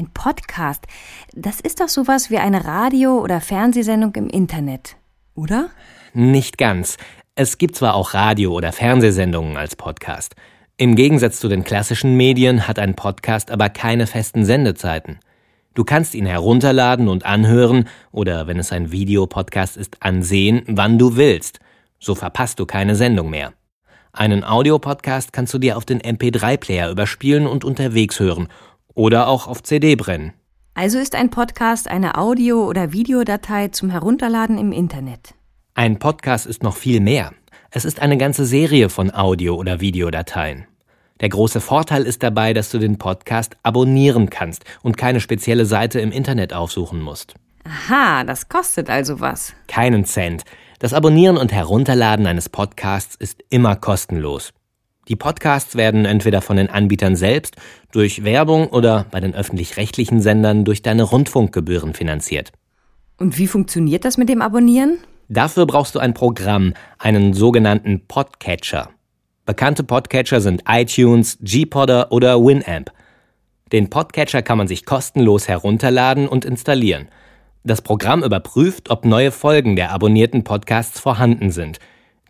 Ein Podcast, das ist doch sowas wie eine Radio- oder Fernsehsendung im Internet, oder? Nicht ganz. Es gibt zwar auch Radio- oder Fernsehsendungen als Podcast. Im Gegensatz zu den klassischen Medien hat ein Podcast aber keine festen Sendezeiten. Du kannst ihn herunterladen und anhören oder, wenn es ein Videopodcast ist, ansehen, wann du willst. So verpasst du keine Sendung mehr. Einen Audiopodcast kannst du dir auf den MP3-Player überspielen und unterwegs hören oder auch auf CD brennen. Also ist ein Podcast eine Audio- oder Videodatei zum Herunterladen im Internet. Ein Podcast ist noch viel mehr. Es ist eine ganze Serie von Audio- oder Videodateien. Der große Vorteil ist dabei, dass du den Podcast abonnieren kannst und keine spezielle Seite im Internet aufsuchen musst. Aha, das kostet also was. Keinen Cent. Das Abonnieren und Herunterladen eines Podcasts ist immer kostenlos. Die Podcasts werden entweder von den Anbietern selbst, durch Werbung oder bei den öffentlich-rechtlichen Sendern durch deine Rundfunkgebühren finanziert. Und wie funktioniert das mit dem Abonnieren? Dafür brauchst du ein Programm, einen sogenannten Podcatcher. Bekannte Podcatcher sind iTunes, Gpodder oder Winamp. Den Podcatcher kann man sich kostenlos herunterladen und installieren. Das Programm überprüft, ob neue Folgen der abonnierten Podcasts vorhanden sind.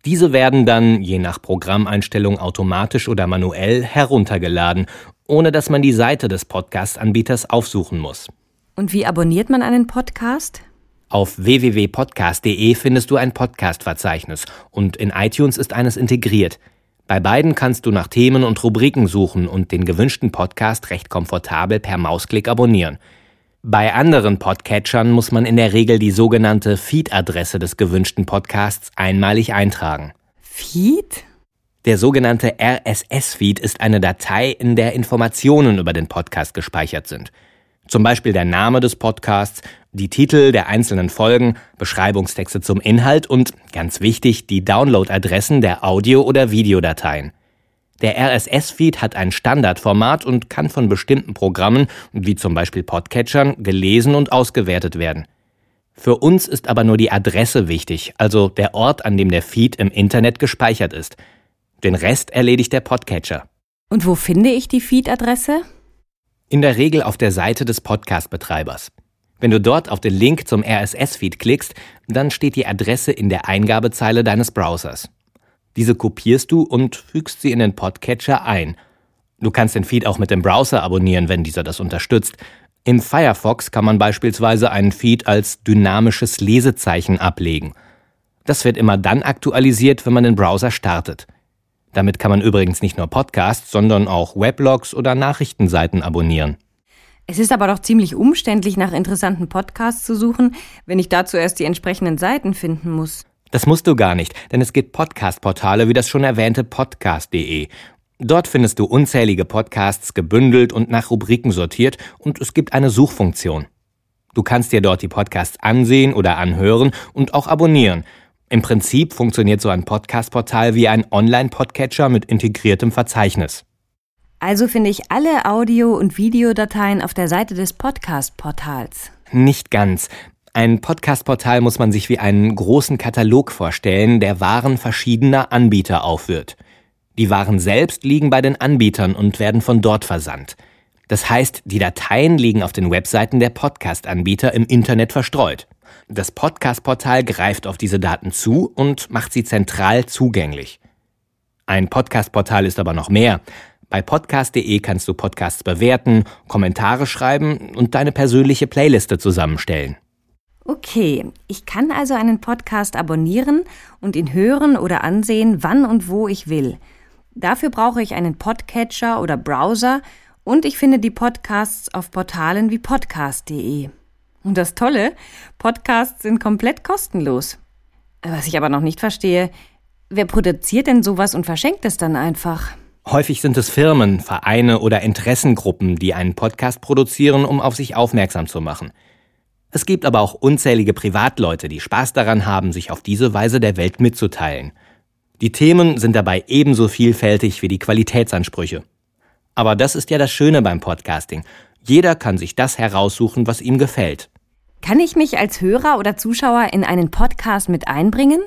Diese werden dann, je nach Programmeinstellung automatisch oder manuell, heruntergeladen, ohne dass man die Seite des Podcast-Anbieters aufsuchen muss. Und wie abonniert man einen Podcast? Auf www.podcast.de findest du ein Podcast-Verzeichnis und in iTunes ist eines integriert. Bei beiden kannst du nach Themen und Rubriken suchen und den gewünschten Podcast recht komfortabel per Mausklick abonnieren. Bei anderen Podcatchern muss man in der Regel die sogenannte Feed-Adresse des gewünschten Podcasts einmalig eintragen. Feed? Der sogenannte RSS-Feed ist eine Datei, in der Informationen über den Podcast gespeichert sind. Zum Beispiel der Name des Podcasts, die Titel der einzelnen Folgen, Beschreibungstexte zum Inhalt und, ganz wichtig, die Downloadadressen der Audio- oder Videodateien. Der RSS-Feed hat ein Standardformat und kann von bestimmten Programmen, wie zum Beispiel Podcatchern, gelesen und ausgewertet werden. Für uns ist aber nur die Adresse wichtig, also der Ort, an dem der Feed im Internet gespeichert ist. Den Rest erledigt der Podcatcher. Und wo finde ich die Feed-Adresse? In der Regel auf der Seite des Podcast-Betreibers. Wenn du dort auf den Link zum RSS-Feed klickst, dann steht die Adresse in der Eingabezeile deines Browsers. Diese kopierst du und fügst sie in den Podcatcher ein. Du kannst den Feed auch mit dem Browser abonnieren, wenn dieser das unterstützt. Im Firefox kann man beispielsweise einen Feed als dynamisches Lesezeichen ablegen. Das wird immer dann aktualisiert, wenn man den Browser startet. Damit kann man übrigens nicht nur Podcasts, sondern auch Weblogs oder Nachrichtenseiten abonnieren. Es ist aber doch ziemlich umständlich, nach interessanten Podcasts zu suchen, wenn ich dazu erst die entsprechenden Seiten finden muss. Das musst du gar nicht, denn es gibt Podcast-Portale wie das schon erwähnte podcast.de. Dort findest du unzählige Podcasts gebündelt und nach Rubriken sortiert und es gibt eine Suchfunktion. Du kannst dir dort die Podcasts ansehen oder anhören und auch abonnieren. Im Prinzip funktioniert so ein Podcast-Portal wie ein Online-Podcatcher mit integriertem Verzeichnis. Also finde ich alle Audio- und Videodateien auf der Seite des Podcast-Portals. Nicht ganz. Ein Podcast-Portal muss man sich wie einen großen Katalog vorstellen, der Waren verschiedener Anbieter aufführt. Die Waren selbst liegen bei den Anbietern und werden von dort versandt. Das heißt, die Dateien liegen auf den Webseiten der Podcast-Anbieter im Internet verstreut. Das Podcast-Portal greift auf diese Daten zu und macht sie zentral zugänglich. Ein Podcast-Portal ist aber noch mehr. Bei podcast.de kannst du Podcasts bewerten, Kommentare schreiben und deine persönliche Playliste zusammenstellen. Okay, ich kann also einen Podcast abonnieren und ihn hören oder ansehen, wann und wo ich will. Dafür brauche ich einen Podcatcher oder Browser und ich finde die Podcasts auf Portalen wie podcast.de. Und das Tolle, Podcasts sind komplett kostenlos. Was ich aber noch nicht verstehe, wer produziert denn sowas und verschenkt es dann einfach? Häufig sind es Firmen, Vereine oder Interessengruppen, die einen Podcast produzieren, um auf sich aufmerksam zu machen. Es gibt aber auch unzählige Privatleute, die Spaß daran haben, sich auf diese Weise der Welt mitzuteilen. Die Themen sind dabei ebenso vielfältig wie die Qualitätsansprüche. Aber das ist ja das Schöne beim Podcasting. Jeder kann sich das heraussuchen, was ihm gefällt. Kann ich mich als Hörer oder Zuschauer in einen Podcast mit einbringen?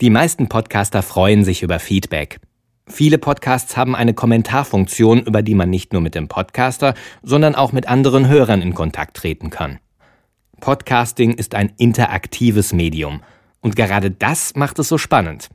Die meisten Podcaster freuen sich über Feedback. Viele Podcasts haben eine Kommentarfunktion, über die man nicht nur mit dem Podcaster, sondern auch mit anderen Hörern in Kontakt treten kann. Podcasting ist ein interaktives Medium. Und gerade das macht es so spannend.